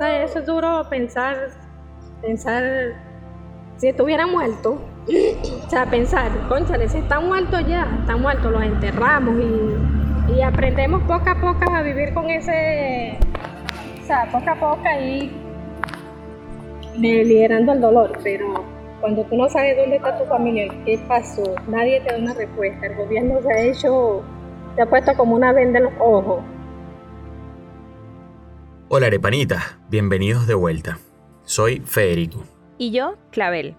eso es duro pensar, pensar, si estuviera muerto, o sea, pensar, conchale, si está muerto ya, está muerto, los enterramos y, y aprendemos poco a poco a vivir con ese, o sea, poco a poco y liderando el dolor, pero cuando tú no sabes dónde está tu familia, qué pasó, nadie te da una respuesta. El gobierno se ha hecho, se ha puesto como una venda en los ojos. Hola Arepanita, bienvenidos de vuelta. Soy Federico. Y yo, Clavel.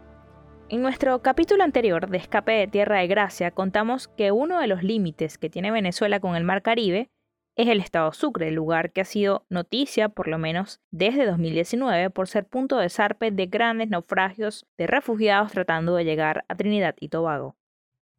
En nuestro capítulo anterior de Escape de Tierra de Gracia contamos que uno de los límites que tiene Venezuela con el Mar Caribe es el estado Sucre, lugar que ha sido noticia por lo menos desde 2019 por ser punto de zarpe de grandes naufragios de refugiados tratando de llegar a Trinidad y Tobago.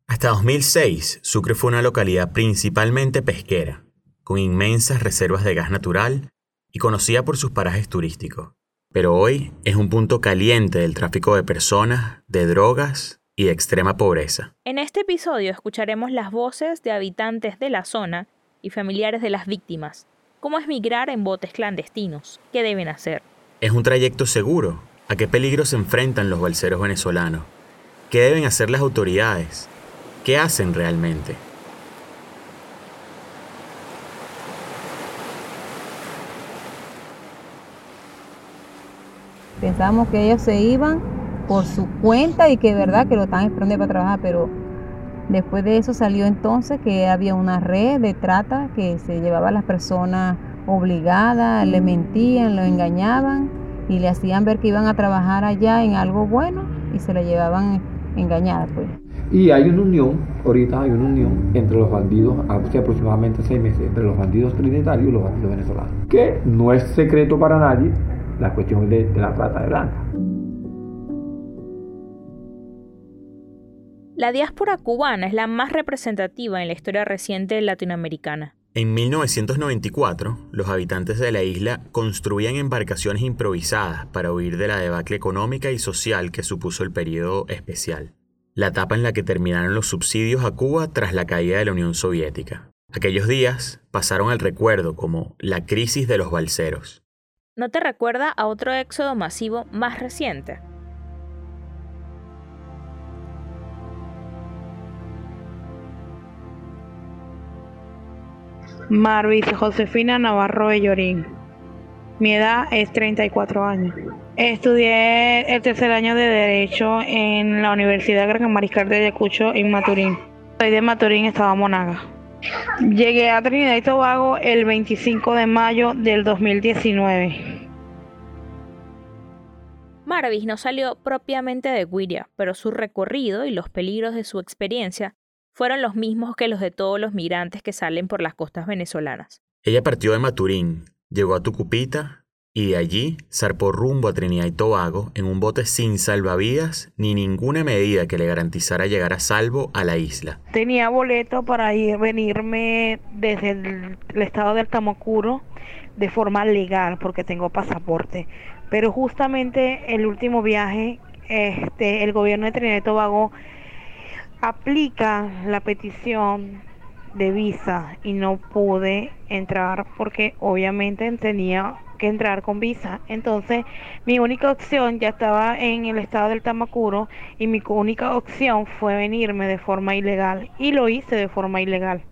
Hasta 2006, Sucre fue una localidad principalmente pesquera, con inmensas reservas de gas natural y conocida por sus parajes turísticos. Pero hoy es un punto caliente del tráfico de personas, de drogas y de extrema pobreza. En este episodio escucharemos las voces de habitantes de la zona y familiares de las víctimas. ¿Cómo es migrar en botes clandestinos? ¿Qué deben hacer? ¿Es un trayecto seguro? ¿A qué peligros se enfrentan los balseros venezolanos? ¿Qué deben hacer las autoridades? ¿Qué hacen realmente? Pensábamos que ellos se iban por su cuenta y que verdad que lo estaban esperando para trabajar, pero Después de eso salió entonces que había una red de trata que se llevaba a las personas obligadas, le mentían, lo engañaban y le hacían ver que iban a trabajar allá en algo bueno y se la llevaban engañada pues. Y hay una unión, ahorita hay una unión entre los bandidos, hace aproximadamente seis meses, entre los bandidos trinitarios y los bandidos venezolanos. Que no es secreto para nadie la cuestión de, de la trata de blanca. La diáspora cubana es la más representativa en la historia reciente latinoamericana. En 1994, los habitantes de la isla construían embarcaciones improvisadas para huir de la debacle económica y social que supuso el periodo especial, la etapa en la que terminaron los subsidios a Cuba tras la caída de la Unión Soviética. Aquellos días pasaron al recuerdo como la crisis de los balseros. ¿No te recuerda a otro éxodo masivo más reciente? Marvis Josefina Navarro Bellorín. Mi edad es 34 años. Estudié el tercer año de Derecho en la Universidad Gran Mariscal de Ayacucho en Maturín. Soy de Maturín, Estado Monaga. Llegué a Trinidad y Tobago el 25 de mayo del 2019. Marvis no salió propiamente de Guiria, pero su recorrido y los peligros de su experiencia fueron los mismos que los de todos los migrantes que salen por las costas venezolanas. Ella partió de Maturín, llegó a Tucupita y de allí zarpó rumbo a Trinidad y Tobago en un bote sin salvavidas ni ninguna medida que le garantizara llegar a salvo a la isla. Tenía boleto para ir venirme desde el, estado del Tamocuro de forma legal porque tengo pasaporte, pero justamente el último viaje este el gobierno de Trinidad y Tobago aplica la petición de visa y no pude entrar porque obviamente tenía que entrar con visa. Entonces mi única opción ya estaba en el estado del Tamacuro y mi única opción fue venirme de forma ilegal y lo hice de forma ilegal.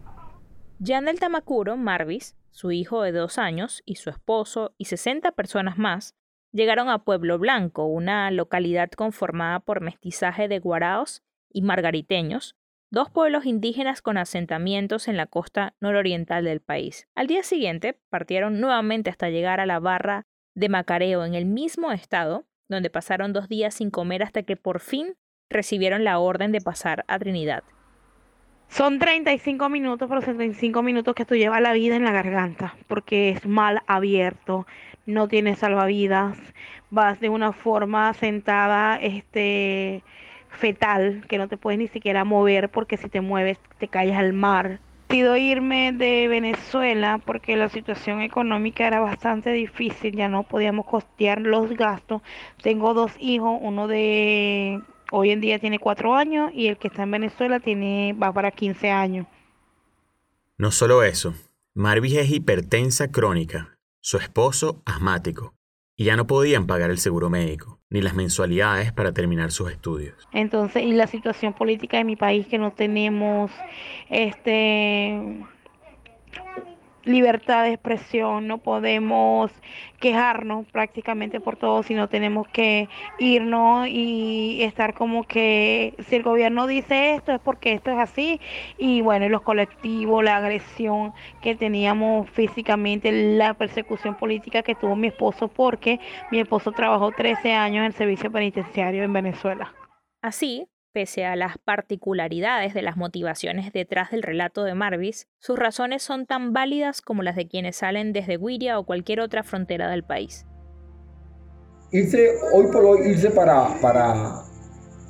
Ya en el Tamacuro, Marvis, su hijo de dos años y su esposo y 60 personas más llegaron a Pueblo Blanco, una localidad conformada por mestizaje de guaraos y margariteños, dos pueblos indígenas con asentamientos en la costa nororiental del país. Al día siguiente partieron nuevamente hasta llegar a la barra de Macareo en el mismo estado, donde pasaron dos días sin comer hasta que por fin recibieron la orden de pasar a Trinidad. Son 35 minutos, pero 35 minutos que tú llevas la vida en la garganta, porque es mal abierto, no tienes salvavidas, vas de una forma sentada, este, fetal, que no te puedes ni siquiera mover porque si te mueves te caes al mar. Decido irme de Venezuela porque la situación económica era bastante difícil, ya no podíamos costear los gastos. Tengo dos hijos, uno de hoy en día tiene cuatro años y el que está en Venezuela tiene va para 15 años. No solo eso, Marvis es hipertensa crónica, su esposo asmático. Y ya no podían pagar el seguro médico ni las mensualidades para terminar sus estudios. Entonces, y la situación política de mi país que no tenemos este libertad de expresión, no podemos quejarnos prácticamente por todo, sino tenemos que irnos y estar como que si el gobierno dice esto es porque esto es así y bueno, los colectivos, la agresión que teníamos físicamente, la persecución política que tuvo mi esposo porque mi esposo trabajó 13 años en el servicio penitenciario en Venezuela. Así, Pese a las particularidades de las motivaciones detrás del relato de Marvis, sus razones son tan válidas como las de quienes salen desde Guiria o cualquier otra frontera del país. Irse, hoy por hoy, irse para, para,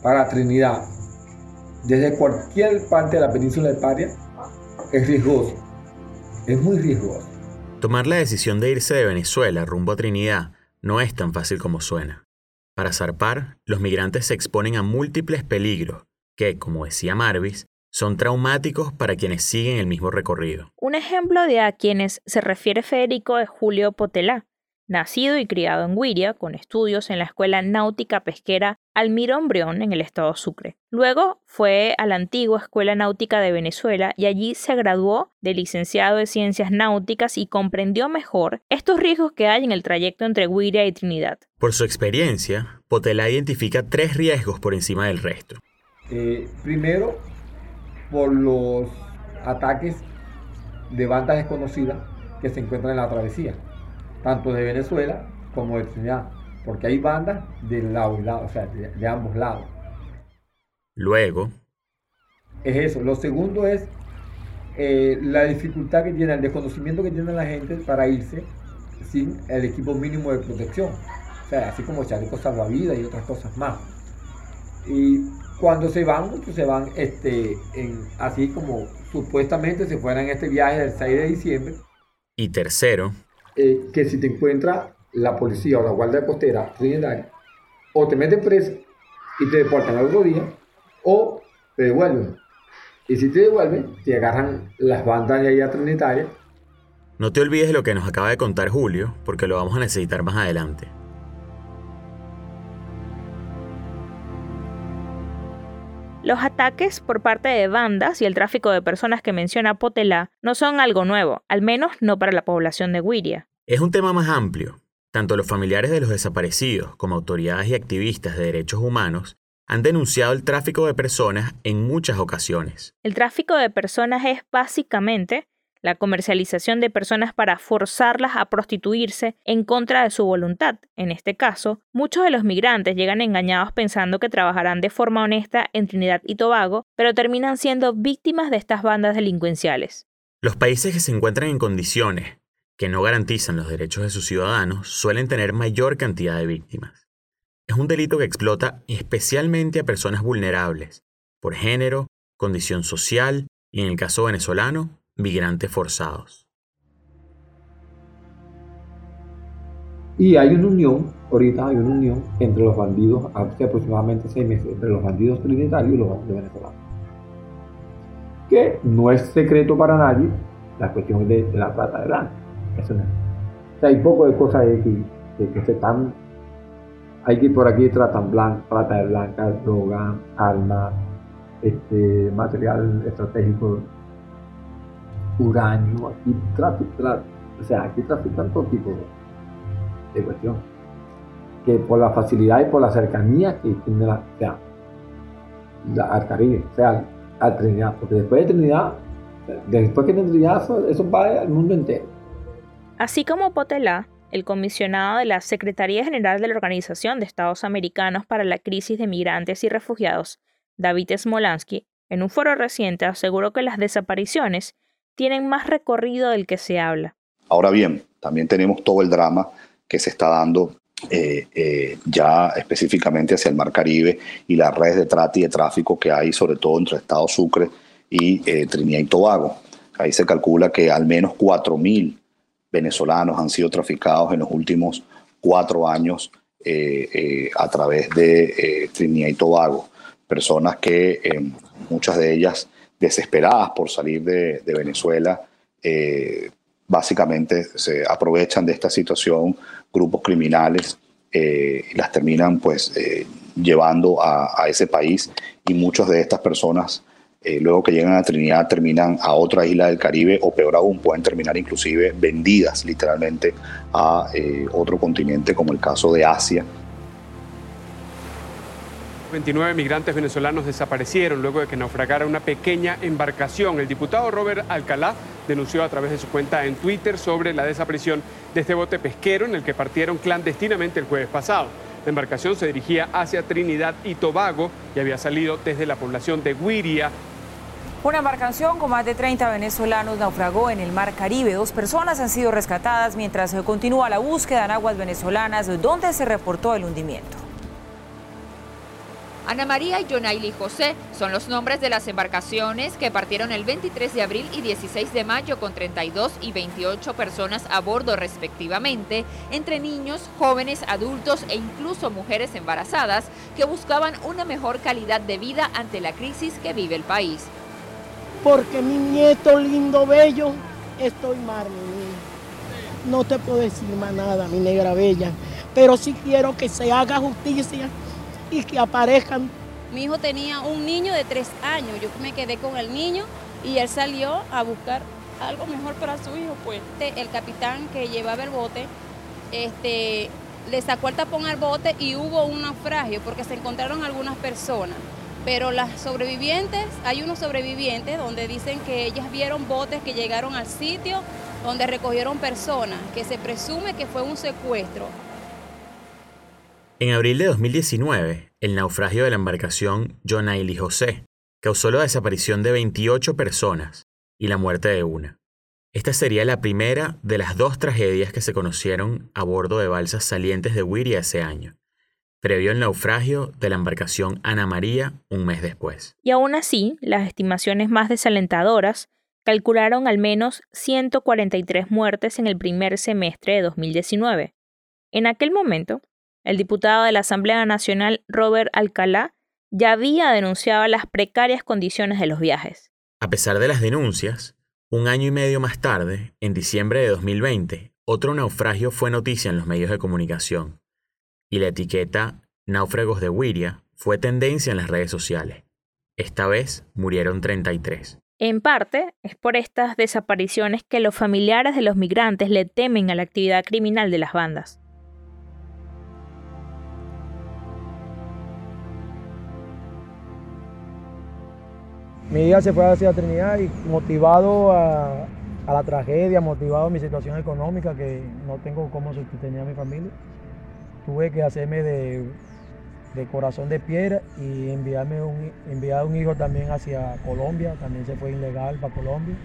para Trinidad, desde cualquier parte de la península de Paria, es riesgoso. Es muy riesgoso. Tomar la decisión de irse de Venezuela rumbo a Trinidad no es tan fácil como suena. Para zarpar, los migrantes se exponen a múltiples peligros que, como decía Marvis, son traumáticos para quienes siguen el mismo recorrido. Un ejemplo de a quienes se refiere Federico es Julio Potelá, nacido y criado en Guiria, con estudios en la Escuela Náutica Pesquera Almirón Brión en el estado Sucre. Luego fue a la antigua Escuela Náutica de Venezuela y allí se graduó de licenciado de Ciencias Náuticas y comprendió mejor estos riesgos que hay en el trayecto entre Guiria y Trinidad. Por su experiencia, Potelá identifica tres riesgos por encima del resto. Eh, primero, por los ataques de bandas desconocidas que se encuentran en la travesía tanto de Venezuela como de Trinidad, porque hay bandas de lado y lado, o sea, de, ambos lados. Luego. Es eso. Lo segundo es eh, la dificultad que tiene, el desconocimiento que tiene la gente para irse sin el equipo mínimo de protección. O sea, así como chalecos salvavidas y otras cosas más. Y cuando se van, muchos se van este, en, así como supuestamente se fueran en este viaje del 6 de diciembre. Y tercero, eh, que si te encuentra la policía o la guardia costera trinitaria, o te meten preso y te deportan al otro día, o te devuelven. Y si te devuelven, te agarran las bandas de allá trinitarias. No te olvides de lo que nos acaba de contar Julio, porque lo vamos a necesitar más adelante. Los ataques por parte de bandas y el tráfico de personas que menciona Potela no son algo nuevo, al menos no para la población de Guiria. Es un tema más amplio. Tanto los familiares de los desaparecidos como autoridades y activistas de derechos humanos han denunciado el tráfico de personas en muchas ocasiones. El tráfico de personas es básicamente la comercialización de personas para forzarlas a prostituirse en contra de su voluntad. En este caso, muchos de los migrantes llegan engañados pensando que trabajarán de forma honesta en Trinidad y Tobago, pero terminan siendo víctimas de estas bandas delincuenciales. Los países que se encuentran en condiciones que no garantizan los derechos de sus ciudadanos suelen tener mayor cantidad de víctimas. Es un delito que explota especialmente a personas vulnerables, por género, condición social y, en el caso venezolano, migrantes forzados. Y hay una unión, ahorita hay una unión entre los bandidos, hace aproximadamente seis meses, entre los bandidos trinitarios y los bandidos venezolanos. Que no es secreto para nadie la cuestión de, la trata de blanca. Eso no hay poco de cosas que, que, se están. Hay que por aquí tratan blanca, trata de blanca, droga, armas, este, material estratégico uranio, aquí trafican, o sea, aquí trafican todo tipo de, cuestión. Que por la facilidad y por la cercanía que tiene la, o sea, la, al Caribe, o sea, al, Trinidad, porque después de Trinidad, después que de Trinidad, eso, eso va al mundo entero. Así como Potelá, el comisionado de la Secretaría General de la Organización de Estados Americanos para la Crisis de Migrantes y Refugiados, David Smolansky, en un foro reciente aseguró que las desapariciones tienen más recorrido del que se habla. Ahora bien, también tenemos todo el drama que se está dando eh, eh, ya específicamente hacia el Mar Caribe y las redes de trata y de tráfico que hay, sobre todo entre Estado Sucre y eh, Trinidad y Tobago. Ahí se calcula que al menos 4.000 venezolanos han sido traficados en los últimos cuatro años a través de Trinidad y Tobago. Personas que muchas de ellas desesperadas por salir de, Venezuela, eh, básicamente se aprovechan de esta situación grupos criminales eh, y las terminan pues eh, llevando a, a, ese país y muchas de estas personas luego que llegan a Trinidad terminan a otra isla del Caribe o peor aún pueden terminar inclusive vendidas literalmente a otro continente como el caso de Asia 29 migrantes venezolanos desaparecieron luego de que naufragara una pequeña embarcación. El diputado Robert Alcalá denunció a través de su cuenta en Twitter sobre la desaparición de este bote pesquero en el que partieron clandestinamente el jueves pasado. La embarcación se dirigía hacia Trinidad y Tobago y había salido desde la población de Guiria. Una embarcación con más de 30 venezolanos naufragó en el Mar Caribe. Dos personas han sido rescatadas mientras continúa la búsqueda en aguas venezolanas donde se reportó el hundimiento. Ana María y Jonaili José son los nombres de las embarcaciones que partieron el 23 de abril y 16 de mayo con 32 y 28 personas a bordo respectivamente, entre niños, jóvenes, adultos e incluso mujeres embarazadas que buscaban una mejor calidad de vida ante la crisis que vive el país. Porque mi nieto lindo, bello, estoy mal, No te puedo decir más nada, mi negra bella, pero sí quiero que se haga justicia y que aparezcan. Mi hijo tenía un niño de tres años, yo me quedé con el niño y él salió a buscar algo mejor para su hijo. Pues el capitán que llevaba el bote este, le sacó el tapón al bote y hubo un naufragio porque se encontraron algunas personas. Pero las sobrevivientes, hay unos sobrevivientes donde dicen que ellas vieron botes que llegaron al sitio donde recogieron personas, que se presume que fue un secuestro. En abril de 2019, el naufragio de la embarcación John Ailey José causó la desaparición de 28 personas y la muerte de una. Esta sería la primera de las dos tragedias que se conocieron a bordo de balsas salientes de Wiria ese año, previo al naufragio de la embarcación Ana María un mes después. Y aún así, las estimaciones más desalentadoras calcularon al menos 143 muertes en el primer semestre de 2019. En aquel momento, el diputado de la Asamblea Nacional, Robert Alcalá, ya había denunciado las precarias condiciones de los viajes. A pesar de las denuncias, un año y medio más tarde, en diciembre de 2020, otro naufragio fue noticia en los medios de comunicación, y la etiqueta Náufragos de Wiria fue tendencia en las redes sociales. Esta vez murieron 33. En parte, es por estas desapariciones que los familiares de los migrantes le temen a la actividad criminal de las bandas. Mi hija se fue hacia Trinidad y motivado a, la tragedia, motivado a mi situación económica, que no tengo cómo sostener a mi familia, tuve que hacerme de, corazón de piedra y enviarme un, enviar un hijo también hacia Colombia, también se fue ilegal para Colombia.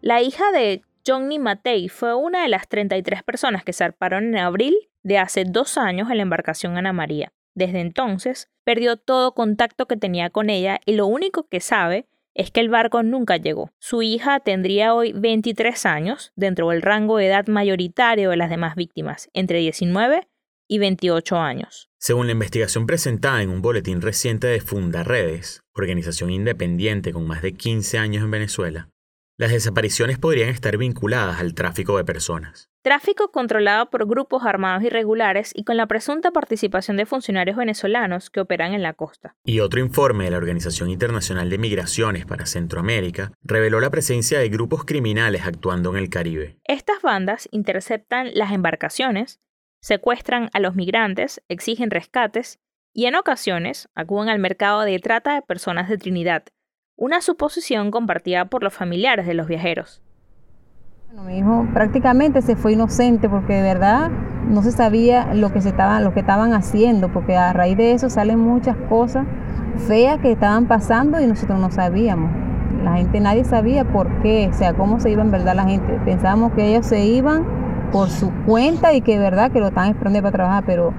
La hija de Johnny Matei fue una de las 33 personas que zarparon en abril de hace dos años en la embarcación Ana María. Desde entonces, perdió todo contacto que tenía con ella y lo único que sabe es que el barco nunca llegó. Su hija tendría hoy 23 años, dentro del rango de edad mayoritario de las demás víctimas, entre 19 y 28 años. Según la investigación presentada en un boletín reciente de Fundaredes, organización independiente con más de 15 años en Venezuela, las desapariciones podrían estar vinculadas al tráfico de personas. Tráfico controlado por grupos armados irregulares y con la presunta participación de funcionarios venezolanos que operan en la costa. Y otro informe de la Organización Internacional de Migraciones para Centroamérica reveló la presencia de grupos criminales actuando en el Caribe. Estas bandas interceptan las embarcaciones, secuestran a los migrantes, exigen rescates y en ocasiones acuden al mercado de trata de personas de Trinidad, una suposición compartida por los familiares de los viajeros. Bueno, mi hijo prácticamente se fue inocente porque de verdad no se sabía lo que, se estaban, lo que estaban haciendo, porque a raíz de eso salen muchas cosas feas que estaban pasando y nosotros no sabíamos. La gente, nadie sabía por qué, o sea, cómo se iba en verdad la gente. Pensábamos que ellos se iban por su cuenta y que de verdad que lo estaban esperando para trabajar, pero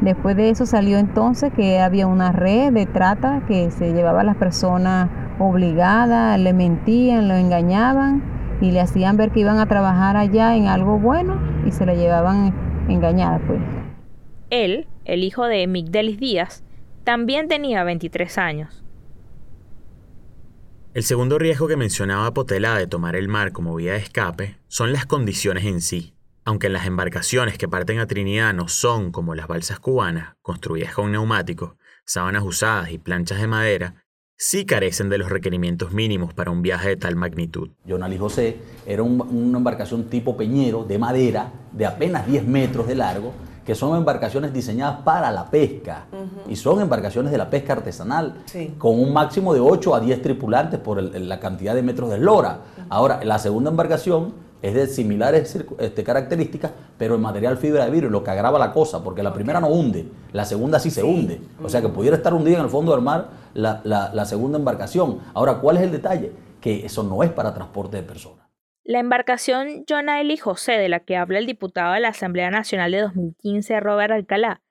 Después de eso salió entonces que había una red de trata que se llevaba a las personas obligadas, le mentían, lo engañaban y le hacían ver que iban a trabajar allá en algo bueno y se la llevaban engañada pues. Él, el hijo de Migdelis Díaz, también tenía 23 años. El segundo riesgo que mencionaba Potelá de tomar el mar como vía de escape son las condiciones en sí. Aunque las embarcaciones que parten a Trinidad no son como las balsas cubanas, construidas con neumáticos, sábanas usadas y planchas de madera, sí carecen de los requerimientos mínimos para un viaje de tal magnitud. Jonali José era una embarcación tipo peñero de madera de apenas 10 metros de largo, que son embarcaciones diseñadas para la pesca y son embarcaciones de la pesca artesanal con un máximo de 8 a 10 tripulantes por la cantidad de metros de eslora. Ahora, la segunda embarcación es de similares este, características, pero en material fibra de vidrio, lo que agrava la cosa, porque la primera no hunde, la segunda sí se hunde. O sea que pudiera estar hundida en el fondo del mar la, la segunda embarcación. Ahora, ¿cuál es el detalle? Que eso no es para transporte de personas. La embarcación John y José, de la que habla el diputado de la Asamblea Nacional de 2015, Robert Alcalá,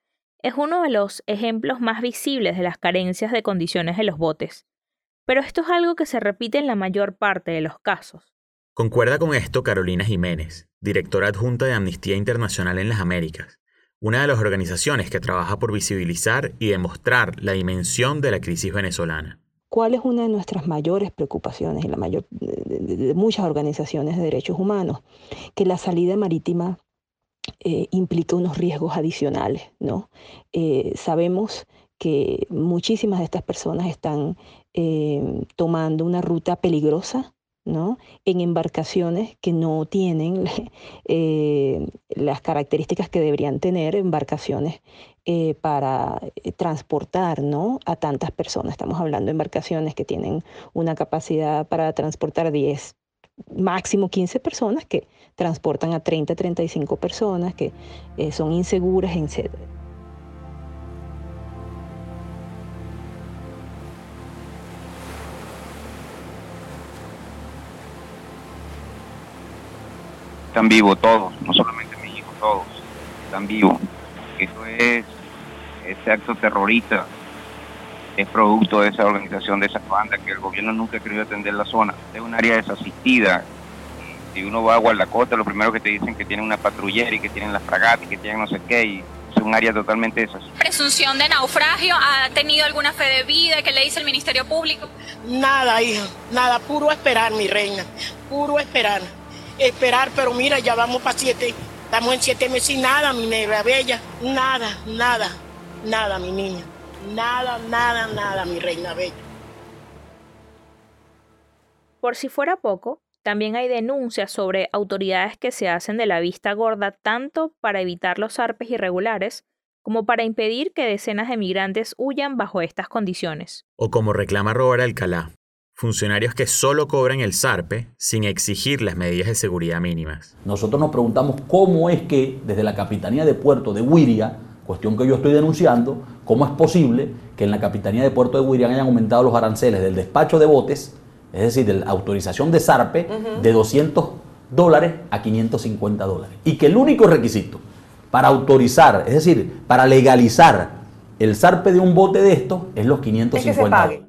es uno de los ejemplos más visibles de las carencias de condiciones de los botes. Pero esto es algo que se repite en la mayor parte de los casos. Concuerda con esto Carolina Jiménez, directora adjunta de Amnistía Internacional en las Américas, una de las organizaciones que trabaja por visibilizar y demostrar la dimensión de la crisis venezolana. ¿Cuál es una de nuestras mayores preocupaciones y la mayor de, muchas organizaciones de derechos humanos? Que la salida marítima eh, implica unos riesgos adicionales, ¿no? Eh, sabemos que muchísimas de estas personas están eh, tomando una ruta peligrosa en embarcaciones que no tienen eh, las características que deberían tener embarcaciones eh, para eh, transportar ¿no? a tantas personas. Estamos hablando de embarcaciones que tienen una capacidad para transportar 10, máximo 15 personas, que transportan a 30, 35 personas, que son inseguras, etc. están vivos todos, no solamente mis hijos, todos están vivos. Eso es, ese acto terrorista es producto de esa organización, de esa banda que el gobierno nunca ha querido atender la zona. Es un área desasistida. Si uno va a Guardacota, lo primero que te dicen que tienen una patrullera y que tienen las fragatas y que tienen no sé qué, y es un área totalmente desasistida. ¿Presunción de naufragio? ¿Ha tenido alguna fe de vida? ¿Qué le dice el Ministerio Público? Nada, hija, nada, puro esperar, mi reina, puro esperar esperar, pero mira, ya vamos para siete, estamos en siete meses y nada, mi negra bella, nada, nada, nada, mi niña, nada, nada, nada, mi reina bella. Por si fuera poco, también hay denuncias sobre autoridades que se hacen de la vista gorda tanto para evitar los arpes irregulares como para impedir que decenas de migrantes huyan bajo estas condiciones. O como reclama Robert Alcalá, funcionarios que solo cobran el SARPE sin exigir las medidas de seguridad mínimas. Nosotros nos preguntamos cómo es que desde la Capitanía de Puerto de Huiria, cuestión que yo estoy denunciando, cómo es posible que en la Capitanía de Puerto de Huiria hayan aumentado los aranceles del despacho de botes, es decir, de la autorización de SARPE, de 200 dólares a 550 dólares. Y que el único requisito para autorizar, es decir, para legalizar el SARPE de un bote de estos es los 550 dólares.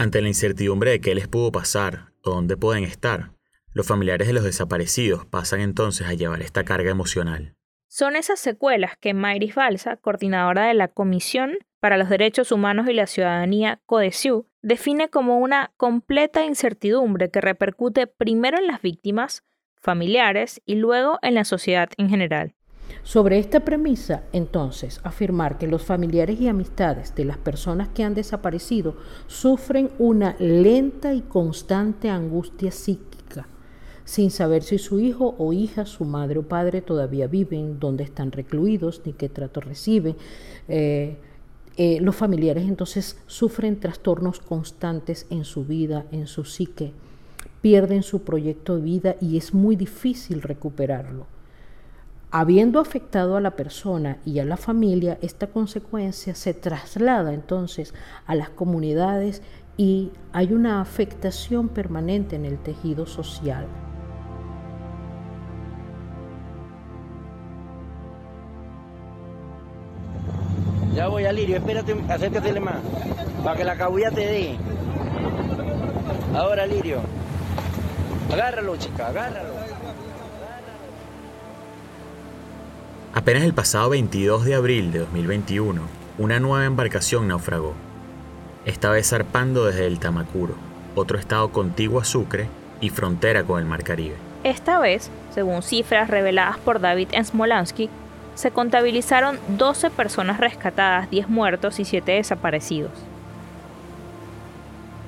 Ante la incertidumbre de qué les pudo pasar o dónde pueden estar, los familiares de los desaparecidos pasan entonces a llevar esta carga emocional. Son esas secuelas que Mayris Balsa, coordinadora de la Comisión para los Derechos Humanos y la Ciudadanía, CODESIU, define como una completa incertidumbre que repercute primero en las víctimas, familiares y luego en la sociedad en general. Sobre esta premisa, entonces, afirmar que los familiares y amistades de las personas que han desaparecido sufren una lenta y constante angustia psíquica, sin saber si su hijo o hija, su madre o padre todavía viven, dónde están recluidos, ni qué trato reciben. Eh, eh, los familiares entonces sufren trastornos constantes en su vida, en su psique, pierden su proyecto de vida y es muy difícil recuperarlo. Habiendo afectado a la persona y a la familia, esta consecuencia se traslada entonces a las comunidades y hay una afectación permanente en el tejido social. Ya voy allá, Lirio, espérate, acércatele más, para que la cabulla te dé. Ahora, Lirio. Agárralo, chica, agárralo. Apenas el pasado 22 de abril de 2021, una nueva embarcación naufragó. Esta vez zarpando desde el Tamacuro, otro estado contiguo a Sucre y frontera con el Mar Caribe. Esta vez, según cifras reveladas por David Smolansky, se contabilizaron 12 personas rescatadas, 10 muertos y 7 desaparecidos.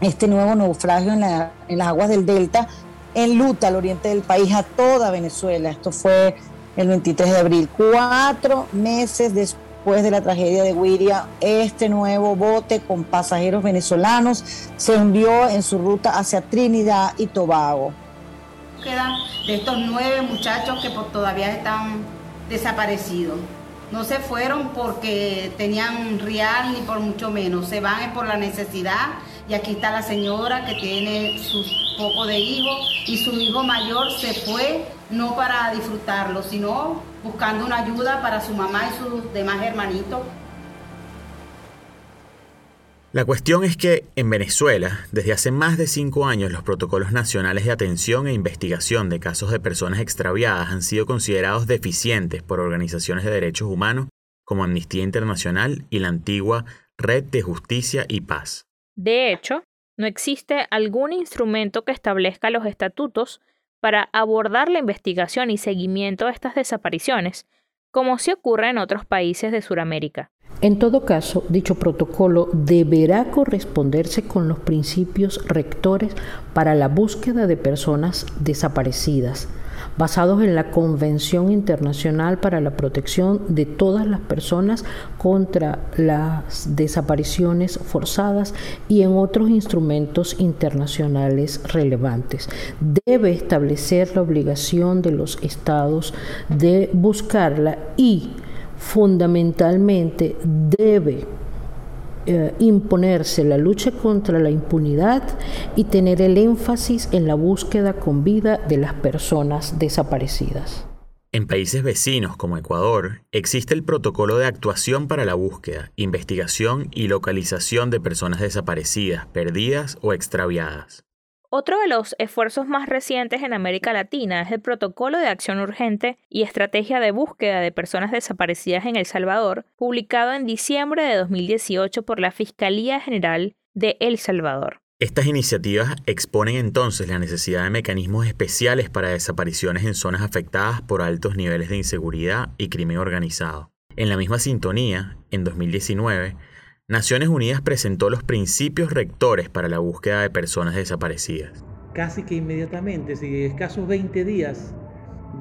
Este nuevo naufragio en, las aguas del Delta enluta al oriente del país, a toda Venezuela. Esto fue el 23 de abril, cuatro meses después de la tragedia de Wiria, este nuevo bote con pasajeros venezolanos se hundió en su ruta hacia Trinidad y Tobago. Quedan de estos nueve muchachos que todavía están desaparecidos. No se fueron porque tenían real ni por mucho menos, se van por la necesidad y aquí está la señora que tiene su poco de hijo y su hijo mayor se fue no para disfrutarlo, sino buscando una ayuda para su mamá y sus demás hermanitos. La cuestión es que en Venezuela, desde hace más de cinco años, los protocolos nacionales de atención e investigación de casos de personas extraviadas han sido considerados deficientes por organizaciones de derechos humanos como Amnistía Internacional y la antigua Red de Justicia y Paz. De hecho, no existe algún instrumento que establezca los estatutos para abordar la investigación y seguimiento de estas desapariciones, como se ocurre en otros países de Sudamérica. En todo caso, dicho protocolo deberá corresponderse con los principios rectores para la búsqueda de personas desaparecidas, basados en la Convención Internacional para la Protección de todas las personas contra las desapariciones forzadas y en otros instrumentos internacionales relevantes. Debe establecer la obligación de los estados de buscarla y fundamentalmente debe eh, imponerse la lucha contra la impunidad y tener el énfasis en la búsqueda con vida de las personas desaparecidas. En países vecinos como Ecuador, existe el protocolo de actuación para la búsqueda, investigación y localización de personas desaparecidas, perdidas o extraviadas. Otro de los esfuerzos más recientes en América Latina es el Protocolo de Acción Urgente y Estrategia de Búsqueda de Personas Desaparecidas en El Salvador, publicado en diciembre de 2018 por la Fiscalía General de El Salvador. Estas iniciativas exponen entonces la necesidad de mecanismos especiales para desapariciones en zonas afectadas por altos niveles de inseguridad y crimen organizado. En la misma sintonía, en 2019, Naciones Unidas presentó los principios rectores para la búsqueda de personas desaparecidas. Casi que inmediatamente, si escasos 20 días,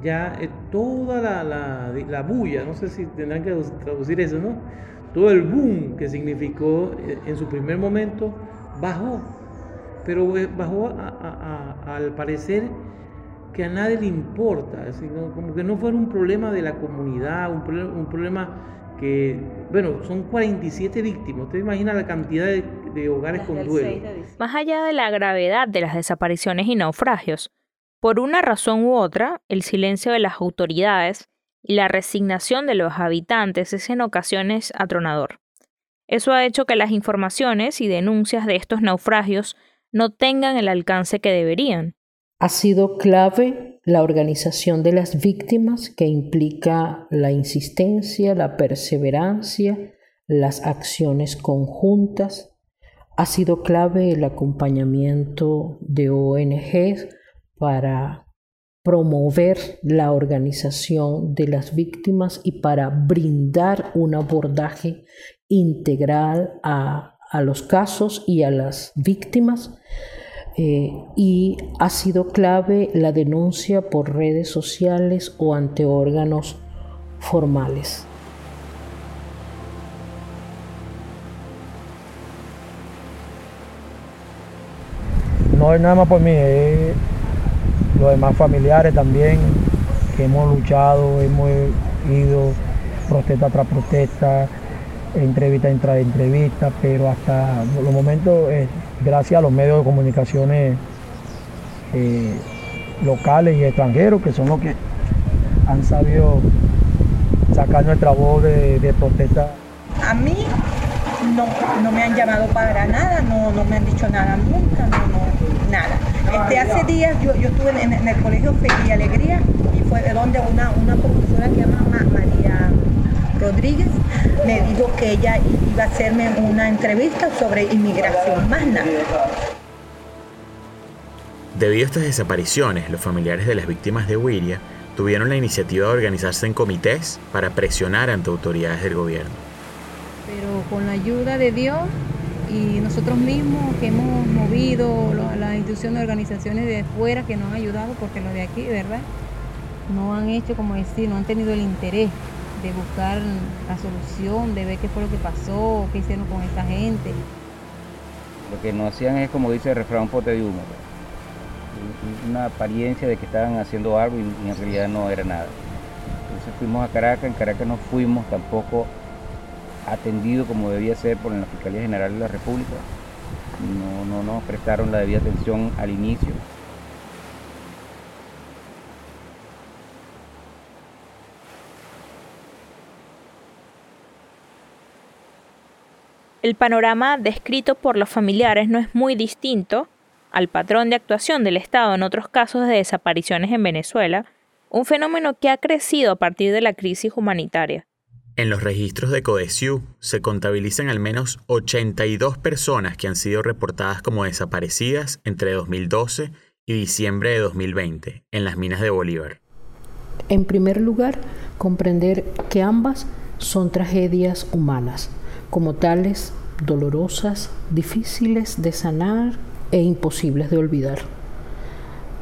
ya eh, toda la, la, bulla, no sé si tendrán que traducir eso, ¿no? Todo el boom que significó eh, en su primer momento bajó, pero eh, bajó al parecer que a nadie le importa, como que no fuera un problema de la comunidad, un, un problema que, bueno, son 47 víctimas. Usted imagina la cantidad de, hogares con duelo. Más allá de la gravedad de las desapariciones y naufragios, por una razón u otra, el silencio de las autoridades y la resignación de los habitantes es en ocasiones atronador. Eso ha hecho que las informaciones y denuncias de estos naufragios no tengan el alcance que deberían. Ha sido clave la organización de las víctimas que implica la insistencia, la perseverancia, las acciones conjuntas. Ha sido clave el acompañamiento de ONGs para promover la organización de las víctimas y para brindar un abordaje integral a, a los casos y a las víctimas eh, y ha sido clave la denuncia por redes sociales o ante órganos formales. No es nada más por mí, es los demás familiares también que hemos luchado, hemos ido protesta tras protesta, entrevista tras entrevista, pero hasta los momentos gracias a los medios de comunicaciones eh, locales y extranjeros, que son los que han sabido sacar nuestra voz de, protesta a mí no, no me han llamado para nada, no, no me han dicho nada nunca, no, no, nada. Este, hace días yo, yo estuve en, en el colegio Fe y Alegría y fue de donde una, una profesora que se llama María Rodríguez me dijo que ella iba a hacerme una entrevista sobre inmigración, más nada. Debido a estas desapariciones, los familiares de las víctimas de Wiria tuvieron la iniciativa de organizarse en comités para presionar ante autoridades del gobierno. Pero con la ayuda de Dios y nosotros mismos que hemos movido las instituciones y organizaciones de fuera que nos han ayudado, porque los de aquí, ¿verdad? No han hecho, como decir, no han tenido el interés de buscar la solución, de ver qué fue lo que pasó, qué hicieron con esta gente. Lo que nos hacían es, como dice el refrán, pote de humo. Una apariencia de que estaban haciendo algo y en realidad no era nada. Entonces fuimos a Caracas, en Caracas no fuimos tampoco atendido como debía ser por la Fiscalía General de la República. No, no nos prestaron la debida atención al inicio. El panorama descrito por los familiares no es muy distinto al patrón de actuación del Estado en otros casos de desapariciones en Venezuela, un fenómeno que ha crecido a partir de la crisis humanitaria. En los registros de CODESIU se contabilizan al menos 82 personas que han sido reportadas como desaparecidas entre 2012 y diciembre de 2020 en las minas de Bolívar. En primer lugar, comprender que ambas son tragedias humanas como tales dolorosas, difíciles de sanar e imposibles de olvidar.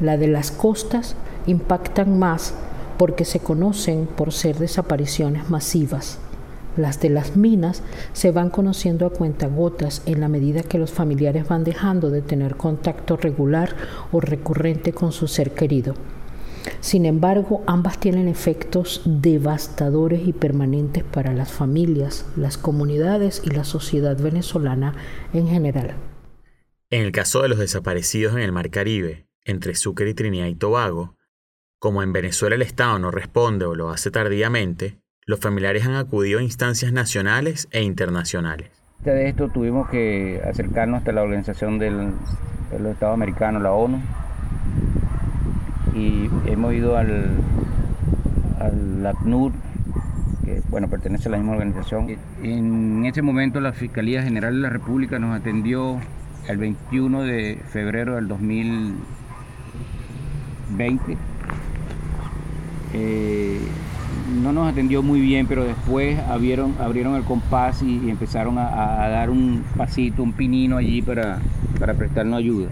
La de las costas impactan más porque se conocen por ser desapariciones masivas. Las de las minas se van conociendo a cuentagotas en la medida que los familiares van dejando de tener contacto regular o recurrente con su ser querido. Sin embargo, ambas tienen efectos devastadores y permanentes para las familias, las comunidades y la sociedad venezolana en general. En el caso de los desaparecidos en el Mar Caribe, entre Sucre y Trinidad y Tobago, como en Venezuela el Estado no responde o lo hace tardíamente, los familiares han acudido a instancias nacionales e internacionales. De esto tuvimos que acercarnos hasta la organización del, del Estado americano, la ONU, y hemos ido al, al ACNUR, que bueno, pertenece a la misma organización. En ese momento la Fiscalía General de la República nos atendió el 21 de febrero del 2020. Eh, no nos atendió muy bien, pero después abrieron, abrieron el compás y, empezaron a, a, dar un pasito, un pinino allí para, para prestarnos ayuda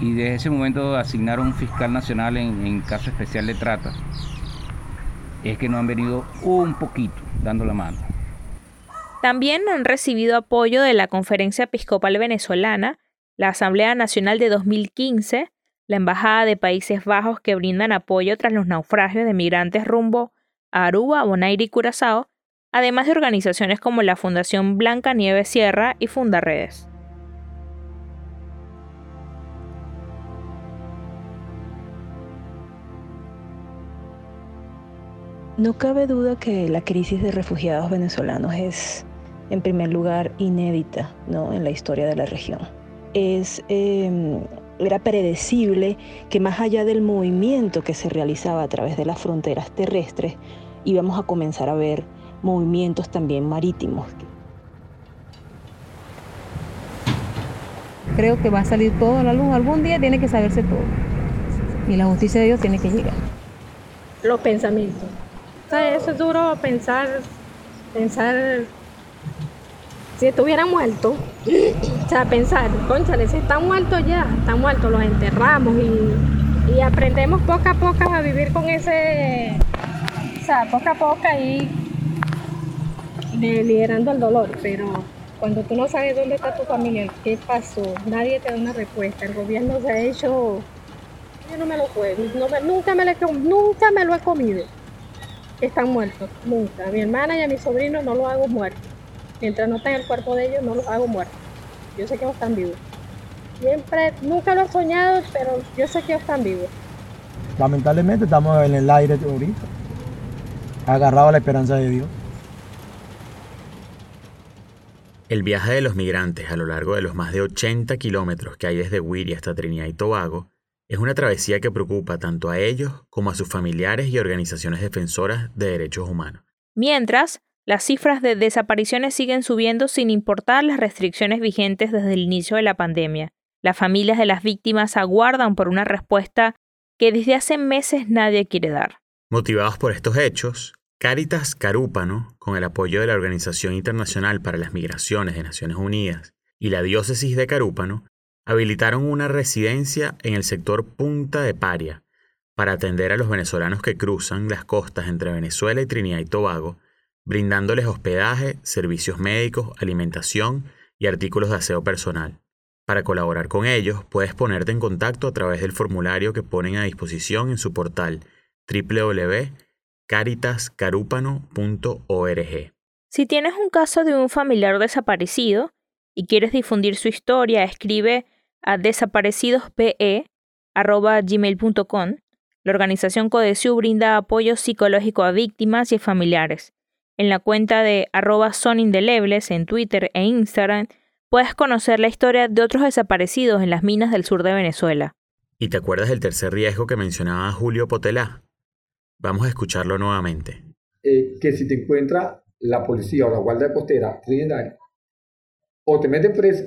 y desde ese momento asignaron un fiscal nacional en, caso especial de trata, es que no han venido un poquito dando la mano. También han recibido apoyo de la Conferencia Episcopal Venezolana, la Asamblea Nacional de 2015, la Embajada de Países Bajos que brindan apoyo tras los naufragios de migrantes rumbo a Aruba, Bonaire y Curazao, además de organizaciones como la Fundación Blanca Nieve Sierra y Fundaredes. No cabe duda que la crisis de refugiados venezolanos es, en primer lugar, inédita ¿no? en la historia de la región. Es, eh, era predecible que más allá del movimiento que se realizaba a través de las fronteras terrestres, íbamos a comenzar a ver movimientos también marítimos. Creo que va a salir todo a la luz. Algún día tiene que saberse todo. Y la justicia de Dios tiene que llegar. Los pensamientos. Eso es duro pensar, pensar si estuvieran muertos. o sea, pensar, conchale, si están muertos ya, están muertos, los enterramos y, y aprendemos poco a poco a vivir con ese, o sea, poco a poco ahí liderando el dolor, pero cuando tú no sabes dónde está tu familia, qué pasó, nadie te da una respuesta, el gobierno se ha hecho, yo no me lo puedo, no, nunca, me lo, nunca me lo he comido están muertos, nunca. A mi hermana y a mi sobrino no los hago muertos. Mientras no estén en el cuerpo de ellos, no los hago muertos. Yo sé que ellos están vivos. Siempre, nunca lo he soñado, pero yo sé que ellos están vivos. Lamentablemente estamos en el aire ahorita, agarrado a la esperanza de Dios. El viaje de los migrantes a lo largo de los más de 80 kilómetros que hay desde Wiri hasta Trinidad y Tobago es una travesía que preocupa tanto a ellos como a sus familiares y organizaciones defensoras de derechos humanos. Mientras, las cifras de desapariciones siguen subiendo sin importar las restricciones vigentes desde el inicio de la pandemia. Las familias de las víctimas aguardan por una respuesta que desde hace meses nadie quiere dar. Motivados por estos hechos, Caritas Carúpano, con el apoyo de la Organización Internacional para las Migraciones de Naciones Unidas y la Diócesis de Carúpano, habilitaron una residencia en el sector Punta de Paria para atender a los venezolanos que cruzan las costas entre Venezuela y Trinidad y Tobago, brindándoles hospedaje, servicios médicos, alimentación y artículos de aseo personal. Para colaborar con ellos, puedes ponerte en contacto a través del formulario que ponen a disposición en su portal www.caritascarúpano.org. Si tienes un caso de un familiar desaparecido y quieres difundir su historia, escribe a desaparecidospe.gmail.com. La organización CODESIU brinda apoyo psicológico a víctimas y familiares. En la cuenta de arroba son indelebles en Twitter e Instagram puedes conocer la historia de otros desaparecidos en las minas del sur de Venezuela. ¿Y te acuerdas del tercer riesgo que mencionaba Julio Potelá? Vamos a escucharlo nuevamente. Eh, que si te encuentra la policía o la guardia costera o te meten preso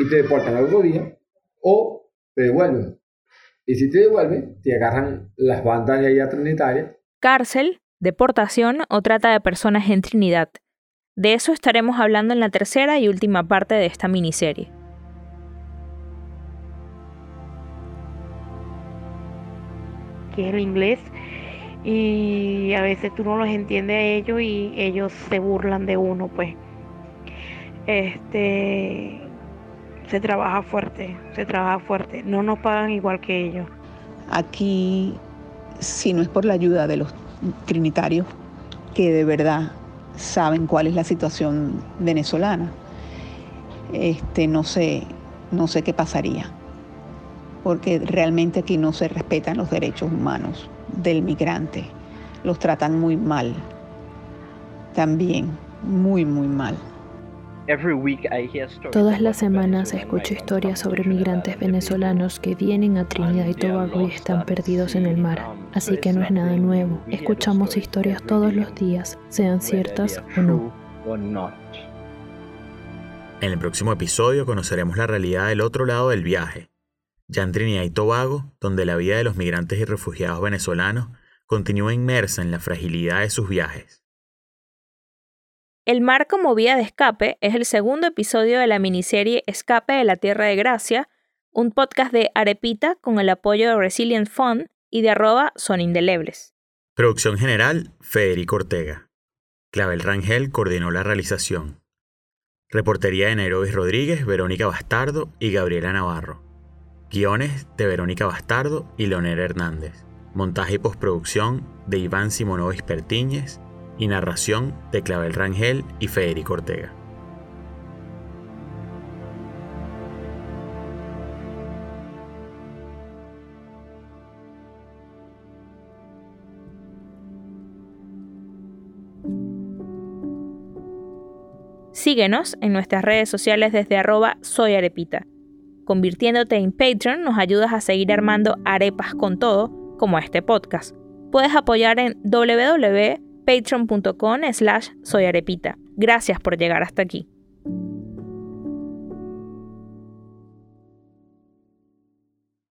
y te deportan al otro día, o te devuelven. Y si te devuelven, te agarran las bandas de allá trinitarias. Cárcel, deportación o trata de personas en Trinidad. De eso estaremos hablando en la tercera y última parte de esta miniserie. Que es el inglés y a veces tú no los entiendes a ellos y ellos se burlan de uno, pues. Este se trabaja fuerte, se trabaja fuerte. No nos pagan igual que ellos. Aquí, si no es por la ayuda de los trinitarios, que de verdad saben cuál es la situación venezolana, este, no sé, no sé qué pasaría. Porque realmente aquí no se respetan los derechos humanos del migrante. Los tratan muy mal. También, muy, muy mal. Todas las semanas escucho historias sobre migrantes venezolanos que vienen a Trinidad y Tobago y están perdidos en el mar. Así que no es nada nuevo. Escuchamos historias todos los días, sean ciertas o no. En el próximo episodio conoceremos la realidad del otro lado del viaje, ya en Trinidad y Tobago, donde la vida de los migrantes y refugiados venezolanos continúa inmersa en la fragilidad de sus viajes. El mar como vía de escape es el segundo episodio de la miniserie Escape de la Tierra de Gracia, un podcast de Arepita con el apoyo de Resilient Fund y de arroba son indelebles. Producción general, Federico Ortega. Clavel Rangel coordinó la realización. Reportería de Nairobi Rodríguez, Verónica Bastardo y Gabriela Navarro. Guiones de Verónica Bastardo y Leonel Hernández. Montaje y postproducción de Iván Simonovis Pertíñez y narración de Clavel Rangel y Federico Ortega. Síguenos en nuestras redes sociales desde arroba soyarepita. Convirtiéndote en Patreon nos ayudas a seguir armando arepas con todo, como este podcast. Puedes apoyar en www patreon.com slash soyarepita. Gracias por llegar hasta aquí.